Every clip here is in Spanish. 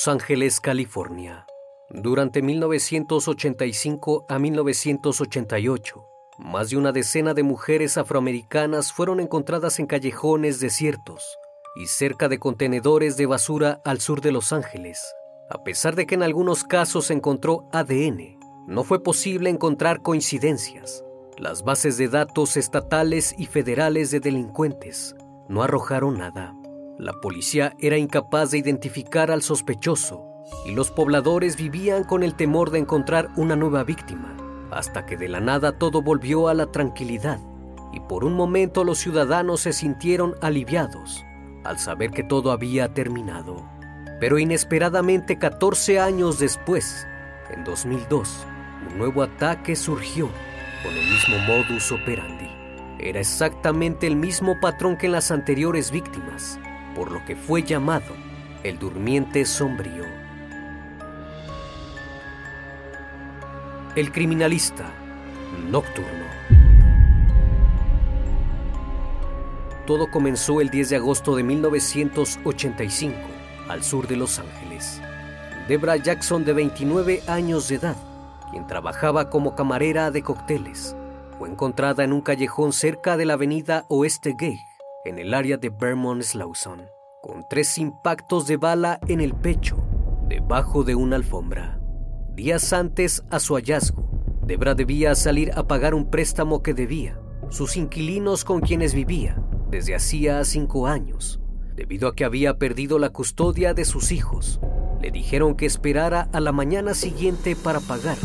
Los Ángeles, California. Durante 1985 a 1988, más de una decena de mujeres afroamericanas fueron encontradas en callejones desiertos y cerca de contenedores de basura al sur de Los Ángeles. A pesar de que en algunos casos se encontró ADN, no fue posible encontrar coincidencias. Las bases de datos estatales y federales de delincuentes no arrojaron nada. La policía era incapaz de identificar al sospechoso y los pobladores vivían con el temor de encontrar una nueva víctima, hasta que de la nada todo volvió a la tranquilidad y por un momento los ciudadanos se sintieron aliviados al saber que todo había terminado. Pero inesperadamente 14 años después, en 2002, un nuevo ataque surgió con el mismo modus operandi. Era exactamente el mismo patrón que en las anteriores víctimas por lo que fue llamado el durmiente sombrío. El criminalista nocturno. Todo comenzó el 10 de agosto de 1985, al sur de Los Ángeles. Debra Jackson, de 29 años de edad, quien trabajaba como camarera de cócteles, fue encontrada en un callejón cerca de la avenida Oeste Gay, en el área de Vermont Slauson, con tres impactos de bala en el pecho, debajo de una alfombra. Días antes a su hallazgo, Debra debía salir a pagar un préstamo que debía sus inquilinos con quienes vivía desde hacía cinco años. Debido a que había perdido la custodia de sus hijos, le dijeron que esperara a la mañana siguiente para pagar,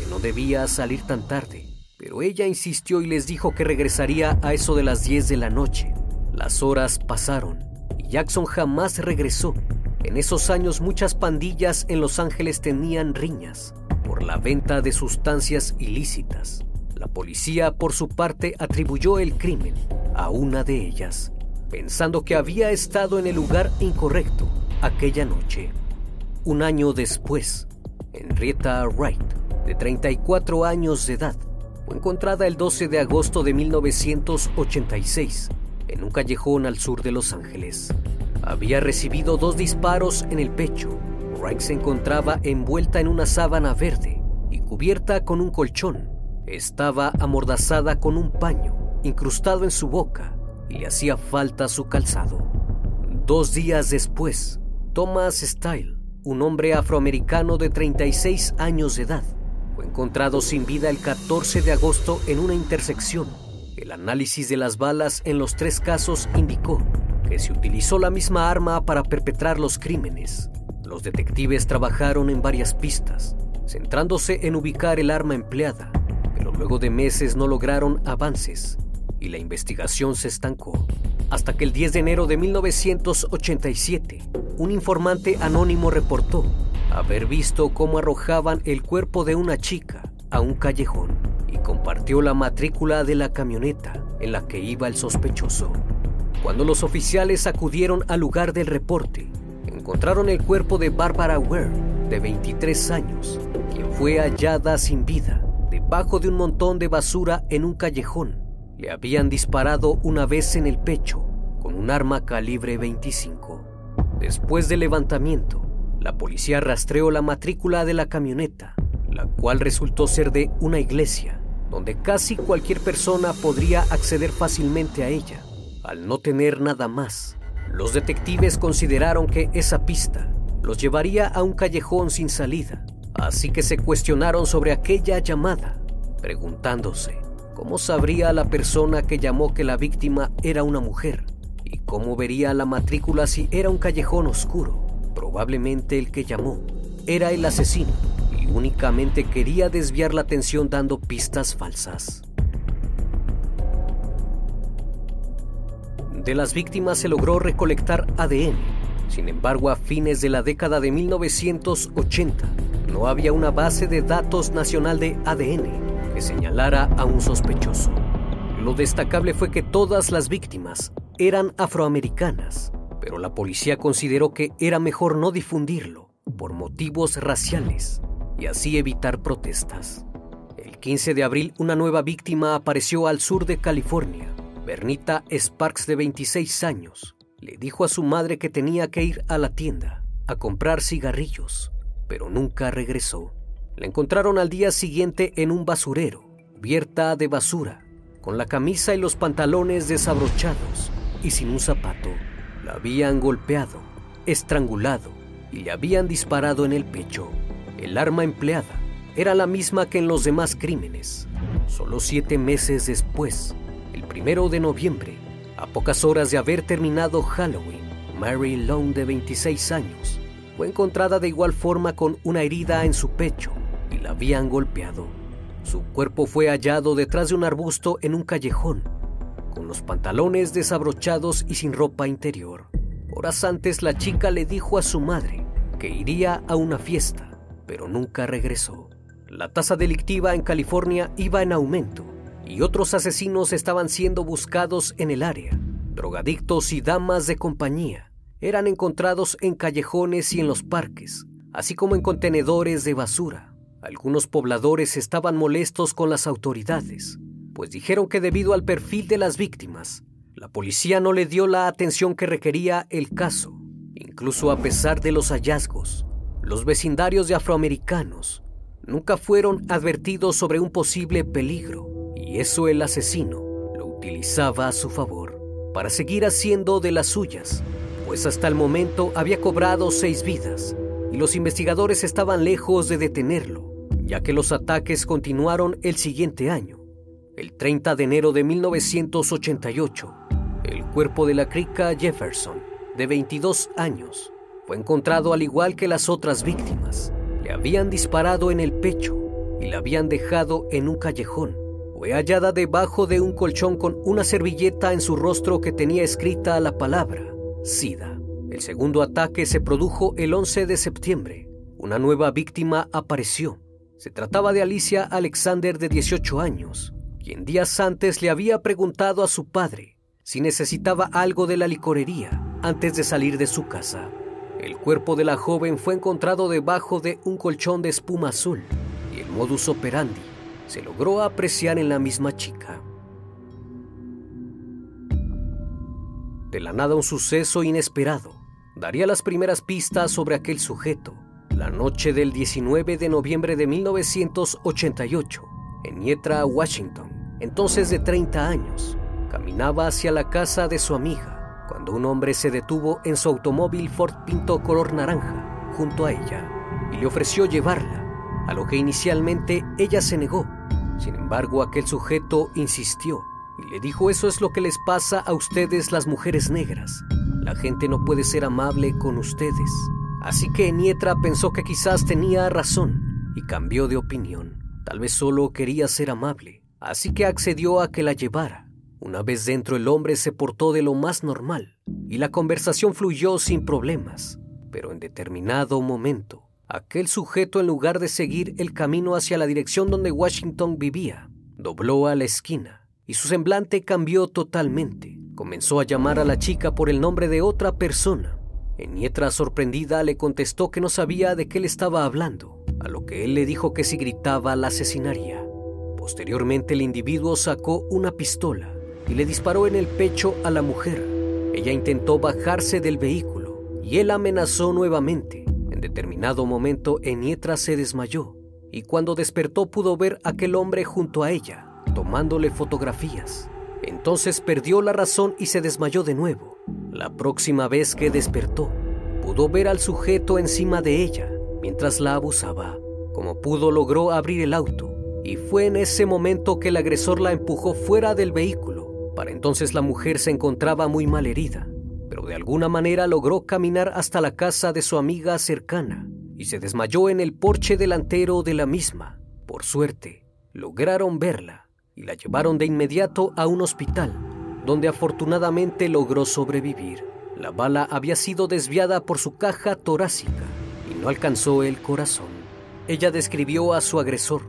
que no debía salir tan tarde. Pero ella insistió y les dijo que regresaría a eso de las 10 de la noche. Las horas pasaron Jackson jamás regresó. En esos años muchas pandillas en Los Ángeles tenían riñas por la venta de sustancias ilícitas. La policía, por su parte, atribuyó el crimen a una de ellas, pensando que había estado en el lugar incorrecto aquella noche. Un año después, Henrietta Wright, de 34 años de edad, fue encontrada el 12 de agosto de 1986 en un callejón al sur de Los Ángeles. Había recibido dos disparos en el pecho. Wright se encontraba envuelta en una sábana verde y cubierta con un colchón. Estaba amordazada con un paño incrustado en su boca y le hacía falta su calzado. Dos días después, Thomas Style, un hombre afroamericano de 36 años de edad, fue encontrado sin vida el 14 de agosto en una intersección el análisis de las balas en los tres casos indicó que se utilizó la misma arma para perpetrar los crímenes. Los detectives trabajaron en varias pistas, centrándose en ubicar el arma empleada, pero luego de meses no lograron avances y la investigación se estancó. Hasta que el 10 de enero de 1987, un informante anónimo reportó haber visto cómo arrojaban el cuerpo de una chica a un callejón compartió la matrícula de la camioneta en la que iba el sospechoso. Cuando los oficiales acudieron al lugar del reporte, encontraron el cuerpo de Barbara Ware, de 23 años, quien fue hallada sin vida debajo de un montón de basura en un callejón. Le habían disparado una vez en el pecho con un arma calibre 25. Después del levantamiento, la policía rastreó la matrícula de la camioneta, la cual resultó ser de una iglesia donde casi cualquier persona podría acceder fácilmente a ella. Al no tener nada más, los detectives consideraron que esa pista los llevaría a un callejón sin salida, así que se cuestionaron sobre aquella llamada, preguntándose cómo sabría la persona que llamó que la víctima era una mujer y cómo vería la matrícula si era un callejón oscuro. Probablemente el que llamó era el asesino únicamente quería desviar la atención dando pistas falsas. De las víctimas se logró recolectar ADN. Sin embargo, a fines de la década de 1980, no había una base de datos nacional de ADN que señalara a un sospechoso. Lo destacable fue que todas las víctimas eran afroamericanas, pero la policía consideró que era mejor no difundirlo por motivos raciales y así evitar protestas. El 15 de abril una nueva víctima apareció al sur de California. Bernita Sparks, de 26 años, le dijo a su madre que tenía que ir a la tienda a comprar cigarrillos, pero nunca regresó. La encontraron al día siguiente en un basurero, cubierta de basura, con la camisa y los pantalones desabrochados y sin un zapato. La habían golpeado, estrangulado y le habían disparado en el pecho. El arma empleada era la misma que en los demás crímenes. Solo siete meses después, el primero de noviembre, a pocas horas de haber terminado Halloween, Mary Long, de 26 años, fue encontrada de igual forma con una herida en su pecho y la habían golpeado. Su cuerpo fue hallado detrás de un arbusto en un callejón, con los pantalones desabrochados y sin ropa interior. Horas antes la chica le dijo a su madre que iría a una fiesta, pero nunca regresó. La tasa delictiva en California iba en aumento y otros asesinos estaban siendo buscados en el área. Drogadictos y damas de compañía eran encontrados en callejones y en los parques, así como en contenedores de basura. Algunos pobladores estaban molestos con las autoridades, pues dijeron que debido al perfil de las víctimas, la policía no le dio la atención que requería el caso. Incluso a pesar de los hallazgos, los vecindarios de afroamericanos nunca fueron advertidos sobre un posible peligro y eso el asesino lo utilizaba a su favor para seguir haciendo de las suyas, pues hasta el momento había cobrado seis vidas y los investigadores estaban lejos de detenerlo, ya que los ataques continuaron el siguiente año. El 30 de enero de 1988, el cuerpo de la crica Jefferson, de 22 años, fue encontrado al igual que las otras víctimas. Le habían disparado en el pecho y la habían dejado en un callejón fue hallada debajo de un colchón con una servilleta en su rostro que tenía escrita la palabra SIDA. El segundo ataque se produjo el 11 de septiembre. Una nueva víctima apareció. Se trataba de Alicia Alexander de 18 años, quien días antes le había preguntado a su padre si necesitaba algo de la licorería antes de salir de su casa. El cuerpo de la joven fue encontrado debajo de un colchón de espuma azul y el modus operandi se logró apreciar en la misma chica. De la nada un suceso inesperado daría las primeras pistas sobre aquel sujeto. La noche del 19 de noviembre de 1988, en Nietra, Washington, entonces de 30 años, caminaba hacia la casa de su amiga cuando un hombre se detuvo en su automóvil Ford Pinto color naranja junto a ella y le ofreció llevarla, a lo que inicialmente ella se negó sin embargo, aquel sujeto insistió y le dijo, eso es lo que les pasa a ustedes las mujeres negras. La gente no puede ser amable con ustedes. Así que Nietra pensó que quizás tenía razón y cambió de opinión. Tal vez solo quería ser amable, así que accedió a que la llevara. Una vez dentro el hombre se portó de lo más normal y la conversación fluyó sin problemas, pero en determinado momento Aquel sujeto, en lugar de seguir el camino hacia la dirección donde Washington vivía, dobló a la esquina y su semblante cambió totalmente. Comenzó a llamar a la chica por el nombre de otra persona. Enietra, sorprendida, le contestó que no sabía de qué le estaba hablando, a lo que él le dijo que si gritaba la asesinaría. Posteriormente, el individuo sacó una pistola y le disparó en el pecho a la mujer. Ella intentó bajarse del vehículo y él amenazó nuevamente en determinado momento, Enietra se desmayó y cuando despertó pudo ver a aquel hombre junto a ella, tomándole fotografías. Entonces perdió la razón y se desmayó de nuevo. La próxima vez que despertó, pudo ver al sujeto encima de ella mientras la abusaba. Como pudo logró abrir el auto y fue en ese momento que el agresor la empujó fuera del vehículo. Para entonces la mujer se encontraba muy mal herida, pero de alguna manera logró caminar hasta la casa de su amiga cercana y se desmayó en el porche delantero de la misma. Por suerte, lograron verla y la llevaron de inmediato a un hospital, donde afortunadamente logró sobrevivir. La bala había sido desviada por su caja torácica y no alcanzó el corazón. Ella describió a su agresor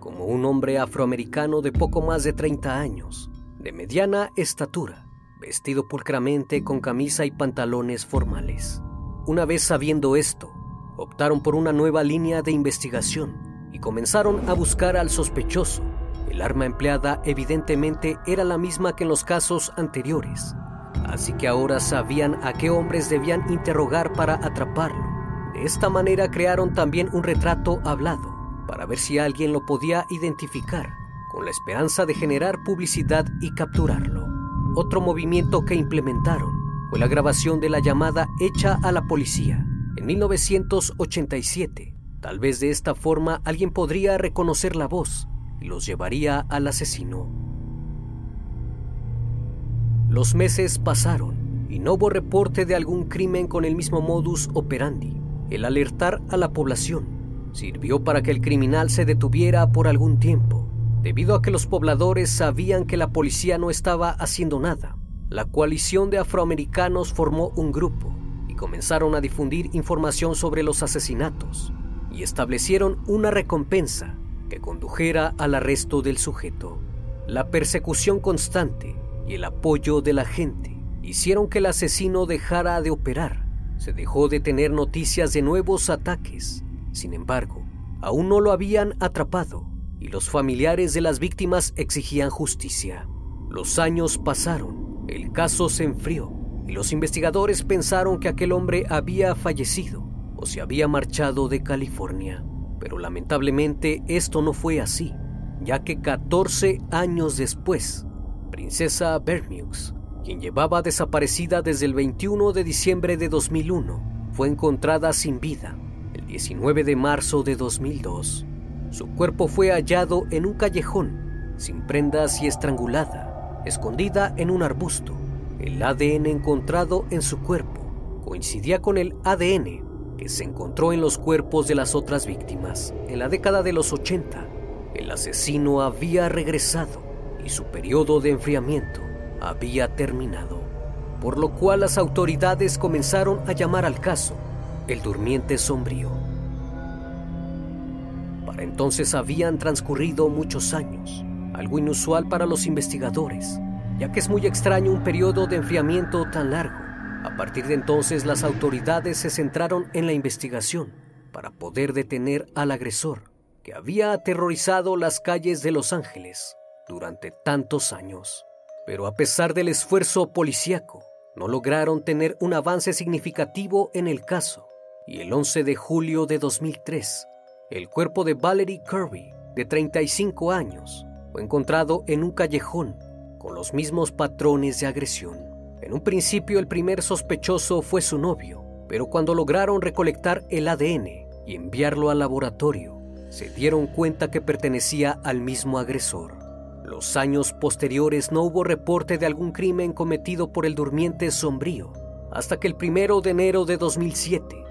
como un hombre afroamericano de poco más de 30 años, de mediana estatura, vestido pulcramente con camisa y pantalones formales. Una vez sabiendo esto, optaron por una nueva línea de investigación y comenzaron a buscar al sospechoso. El arma empleada evidentemente era la misma que en los casos anteriores, así que ahora sabían a qué hombres debían interrogar para atraparlo. De esta manera crearon también un retrato hablado para ver si alguien lo podía identificar, con la esperanza de generar publicidad y capturarlo. Otro movimiento que implementaron fue la grabación de la llamada hecha a la policía, en 1987. Tal vez de esta forma alguien podría reconocer la voz y los llevaría al asesino. Los meses pasaron y no hubo reporte de algún crimen con el mismo modus operandi. El alertar a la población sirvió para que el criminal se detuviera por algún tiempo, debido a que los pobladores sabían que la policía no estaba haciendo nada. La coalición de afroamericanos formó un grupo comenzaron a difundir información sobre los asesinatos y establecieron una recompensa que condujera al arresto del sujeto. La persecución constante y el apoyo de la gente hicieron que el asesino dejara de operar. Se dejó de tener noticias de nuevos ataques. Sin embargo, aún no lo habían atrapado y los familiares de las víctimas exigían justicia. Los años pasaron, el caso se enfrió y los investigadores pensaron que aquel hombre había fallecido o se había marchado de California. Pero lamentablemente esto no fue así, ya que 14 años después, Princesa Bermux, quien llevaba desaparecida desde el 21 de diciembre de 2001, fue encontrada sin vida el 19 de marzo de 2002. Su cuerpo fue hallado en un callejón, sin prendas y estrangulada, escondida en un arbusto. El ADN encontrado en su cuerpo coincidía con el ADN que se encontró en los cuerpos de las otras víctimas. En la década de los 80, el asesino había regresado y su periodo de enfriamiento había terminado, por lo cual las autoridades comenzaron a llamar al caso el durmiente sombrío. Entonces habían transcurrido muchos años, algo inusual para los investigadores ya que es muy extraño un periodo de enfriamiento tan largo. A partir de entonces las autoridades se centraron en la investigación para poder detener al agresor que había aterrorizado las calles de Los Ángeles durante tantos años. Pero a pesar del esfuerzo policíaco, no lograron tener un avance significativo en el caso. Y el 11 de julio de 2003, el cuerpo de Valerie Kirby, de 35 años, fue encontrado en un callejón con los mismos patrones de agresión. En un principio el primer sospechoso fue su novio, pero cuando lograron recolectar el ADN y enviarlo al laboratorio, se dieron cuenta que pertenecía al mismo agresor. Los años posteriores no hubo reporte de algún crimen cometido por el durmiente sombrío, hasta que el primero de enero de 2007,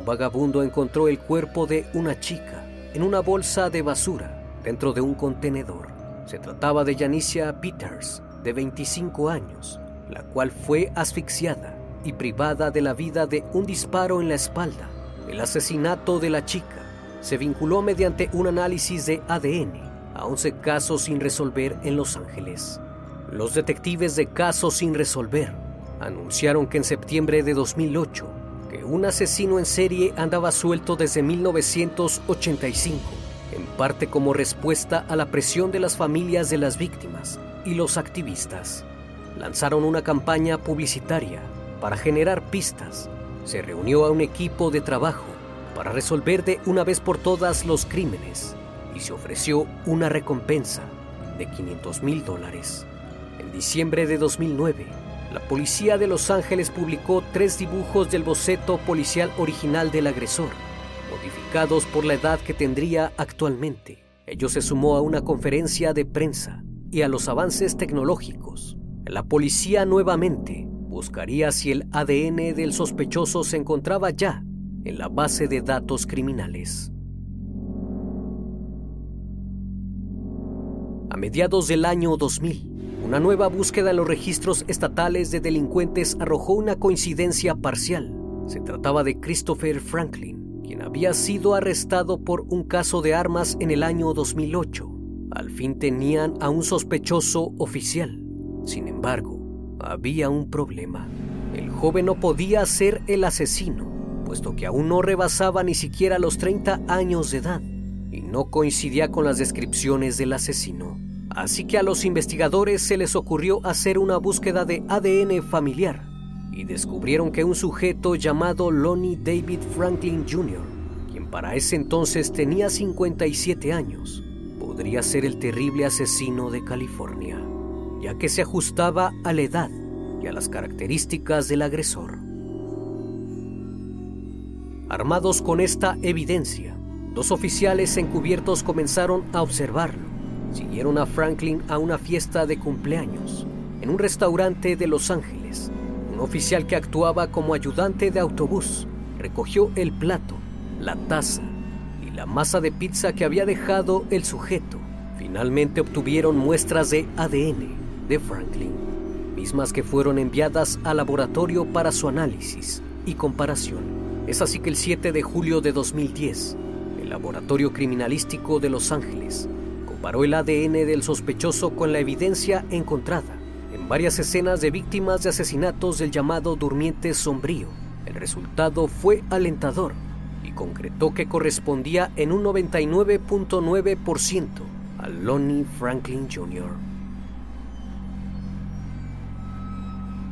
un vagabundo encontró el cuerpo de una chica en una bolsa de basura dentro de un contenedor. Se trataba de Janicia Peters, de 25 años, la cual fue asfixiada y privada de la vida de un disparo en la espalda. El asesinato de la chica se vinculó mediante un análisis de ADN a 11 casos sin resolver en Los Ángeles. Los detectives de casos sin resolver anunciaron que en septiembre de 2008 que un asesino en serie andaba suelto desde 1985 en parte como respuesta a la presión de las familias de las víctimas y los activistas. Lanzaron una campaña publicitaria para generar pistas. Se reunió a un equipo de trabajo para resolver de una vez por todas los crímenes y se ofreció una recompensa de 500 mil dólares. En diciembre de 2009, la policía de Los Ángeles publicó tres dibujos del boceto policial original del agresor, modificados por la edad que tendría actualmente. Ello se sumó a una conferencia de prensa y a los avances tecnológicos. La policía nuevamente buscaría si el ADN del sospechoso se encontraba ya en la base de datos criminales. A mediados del año 2000, una nueva búsqueda en los registros estatales de delincuentes arrojó una coincidencia parcial. Se trataba de Christopher Franklin, quien había sido arrestado por un caso de armas en el año 2008. Al fin tenían a un sospechoso oficial. Sin embargo, había un problema. El joven no podía ser el asesino, puesto que aún no rebasaba ni siquiera los 30 años de edad y no coincidía con las descripciones del asesino. Así que a los investigadores se les ocurrió hacer una búsqueda de ADN familiar y descubrieron que un sujeto llamado Lonnie David Franklin Jr., quien para ese entonces tenía 57 años, podría ser el terrible asesino de California, ya que se ajustaba a la edad y a las características del agresor. Armados con esta evidencia, dos oficiales encubiertos comenzaron a observarlo. Siguieron a Franklin a una fiesta de cumpleaños en un restaurante de Los Ángeles. Un oficial que actuaba como ayudante de autobús recogió el plato, la taza y la masa de pizza que había dejado el sujeto. Finalmente obtuvieron muestras de ADN de Franklin, mismas que fueron enviadas al laboratorio para su análisis y comparación. Es así que el 7 de julio de 2010, Laboratorio Criminalístico de Los Ángeles comparó el ADN del sospechoso con la evidencia encontrada en varias escenas de víctimas de asesinatos del llamado durmiente sombrío. El resultado fue alentador y concretó que correspondía en un 99.9% a Lonnie Franklin Jr.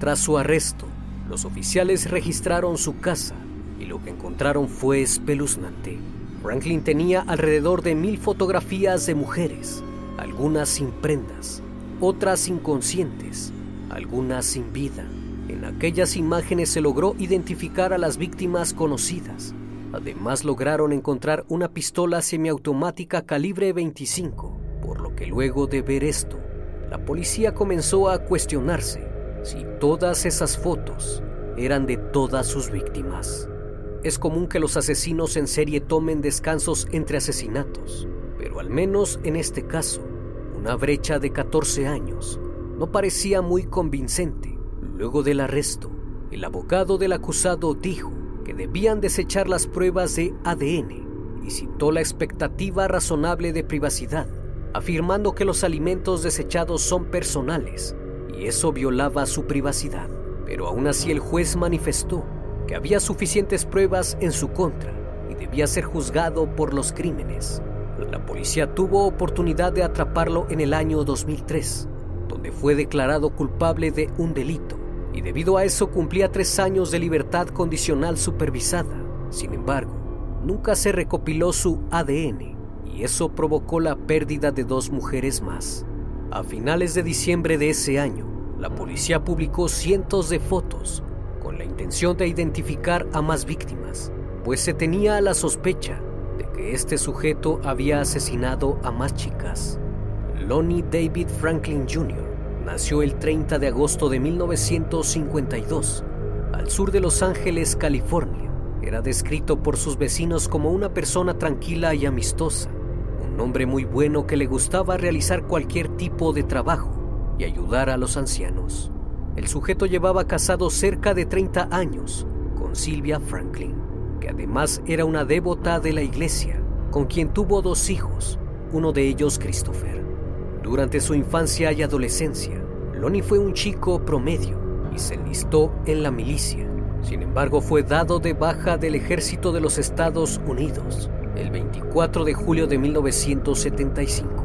Tras su arresto, los oficiales registraron su casa y lo que encontraron fue espeluznante. Franklin tenía alrededor de mil fotografías de mujeres, algunas sin prendas, otras inconscientes, algunas sin vida. En aquellas imágenes se logró identificar a las víctimas conocidas. Además lograron encontrar una pistola semiautomática calibre 25, por lo que luego de ver esto, la policía comenzó a cuestionarse si todas esas fotos eran de todas sus víctimas. Es común que los asesinos en serie tomen descansos entre asesinatos, pero al menos en este caso, una brecha de 14 años no parecía muy convincente. Luego del arresto, el abogado del acusado dijo que debían desechar las pruebas de ADN y citó la expectativa razonable de privacidad, afirmando que los alimentos desechados son personales y eso violaba su privacidad. Pero aún así el juez manifestó que había suficientes pruebas en su contra y debía ser juzgado por los crímenes. La policía tuvo oportunidad de atraparlo en el año 2003, donde fue declarado culpable de un delito y debido a eso cumplía tres años de libertad condicional supervisada. Sin embargo, nunca se recopiló su ADN y eso provocó la pérdida de dos mujeres más. A finales de diciembre de ese año, la policía publicó cientos de fotos con la intención de identificar a más víctimas, pues se tenía la sospecha de que este sujeto había asesinado a más chicas. Lonnie David Franklin Jr. nació el 30 de agosto de 1952 al sur de Los Ángeles, California. Era descrito por sus vecinos como una persona tranquila y amistosa, un hombre muy bueno que le gustaba realizar cualquier tipo de trabajo y ayudar a los ancianos. El sujeto llevaba casado cerca de 30 años con Sylvia Franklin, que además era una devota de la iglesia, con quien tuvo dos hijos, uno de ellos Christopher. Durante su infancia y adolescencia, Lonnie fue un chico promedio y se enlistó en la milicia. Sin embargo, fue dado de baja del ejército de los Estados Unidos el 24 de julio de 1975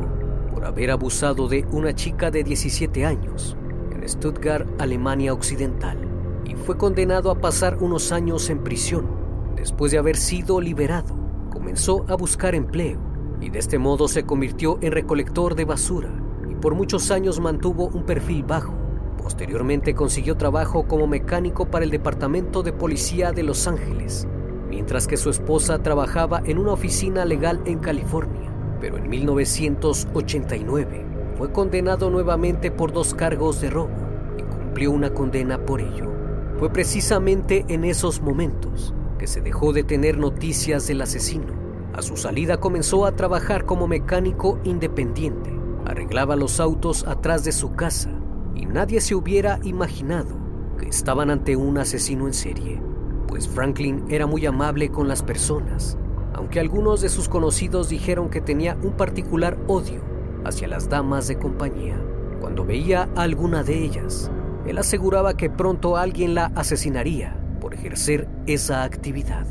por haber abusado de una chica de 17 años Stuttgart, Alemania Occidental, y fue condenado a pasar unos años en prisión Después de haber sido liberado, comenzó a buscar empleo y de este modo se convirtió en recolector de basura y por muchos años mantuvo un perfil bajo. Posteriormente consiguió trabajo como mecánico para el Departamento de Policía de Los Ángeles, mientras que su esposa trabajaba en una oficina legal en California. Pero en 1989 fue condenado nuevamente por dos cargos de robo y cumplió una condena por ello. Fue precisamente en esos momentos que se dejó de tener noticias del asesino. A su salida comenzó a trabajar como mecánico independiente. Arreglaba los autos atrás de su casa y nadie se hubiera imaginado que estaban ante un asesino en serie, pues Franklin era muy amable con las personas, aunque algunos de sus conocidos dijeron que tenía un particular odio hacia las damas de compañía. Cuando veía a alguna de ellas, él aseguraba que pronto alguien la asesinaría por ejercer esa actividad.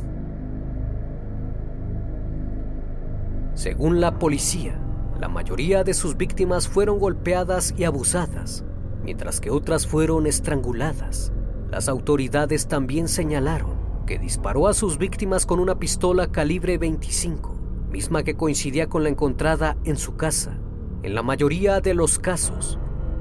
Según la policía, la mayoría de sus víctimas fueron golpeadas y abusadas, mientras que otras fueron estranguladas. Las autoridades también señalaron que disparó a sus víctimas con una pistola calibre 25, misma que coincidía con la encontrada en su casa. En la mayoría de los casos,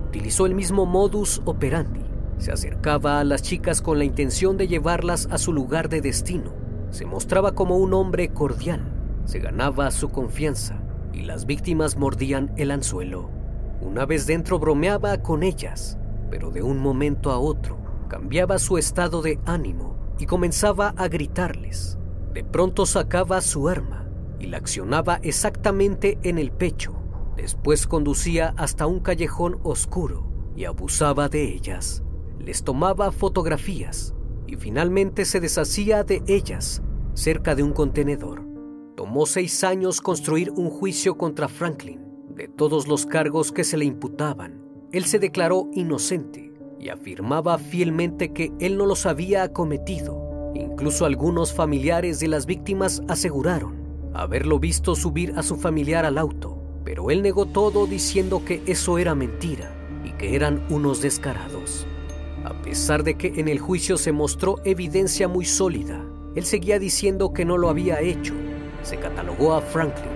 utilizó el mismo modus operandi. Se acercaba a las chicas con la intención de llevarlas a su lugar de destino. Se mostraba como un hombre cordial, se ganaba su confianza y las víctimas mordían el anzuelo. Una vez dentro bromeaba con ellas, pero de un momento a otro cambiaba su estado de ánimo y comenzaba a gritarles. De pronto sacaba su arma y la accionaba exactamente en el pecho. Después conducía hasta un callejón oscuro y abusaba de ellas. Les tomaba fotografías y finalmente se deshacía de ellas cerca de un contenedor. Tomó seis años construir un juicio contra Franklin de todos los cargos que se le imputaban, él se declaró inocente y afirmaba fielmente que él no los había cometido. Incluso algunos familiares de las víctimas aseguraron haberlo visto subir a su familiar al auto, pero él negó todo diciendo que eso era mentira y que eran unos descarados. A pesar de que en el juicio se mostró evidencia muy sólida, él seguía diciendo que no lo había hecho. Se catalogó a Franklin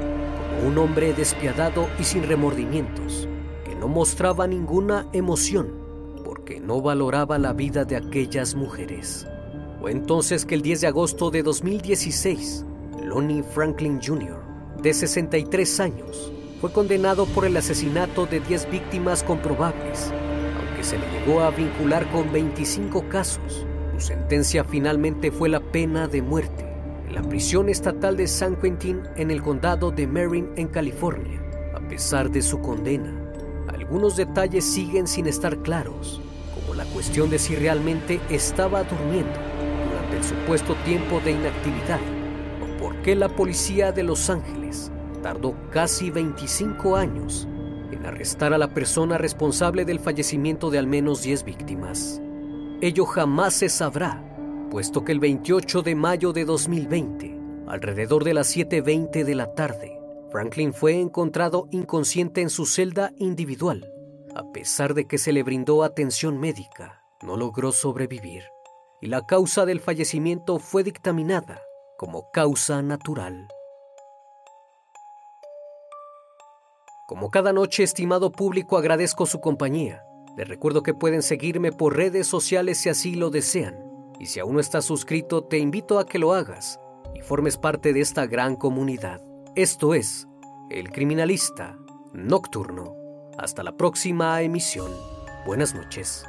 un hombre despiadado y sin remordimientos, que no mostraba ninguna emoción porque no valoraba la vida de aquellas mujeres. Fue entonces que el 10 de agosto de 2016, Lonnie Franklin Jr., de 63 años, fue condenado por el asesinato de 10 víctimas comprobables, aunque se le llegó a vincular con 25 casos. Su sentencia finalmente fue la pena de muerte la prisión estatal de San Quentin en el condado de Marin en California. A pesar de su condena, algunos detalles siguen sin estar claros, como la cuestión de si realmente estaba durmiendo durante el supuesto tiempo de inactividad o por qué la policía de Los Ángeles tardó casi 25 años en arrestar a la persona responsable del fallecimiento de al menos 10 víctimas. Ello jamás se sabrá puesto que el 28 de mayo de 2020, alrededor de las 7.20 de la tarde, Franklin fue encontrado inconsciente en su celda individual. A pesar de que se le brindó atención médica, no logró sobrevivir y la causa del fallecimiento fue dictaminada como causa natural. Como cada noche, estimado público, agradezco su compañía. Les recuerdo que pueden seguirme por redes sociales si así lo desean y si aún no estás suscrito, te invito a que lo hagas y formes parte de esta gran comunidad. Esto es El Criminalista Nocturno. Hasta la próxima emisión. Buenas noches.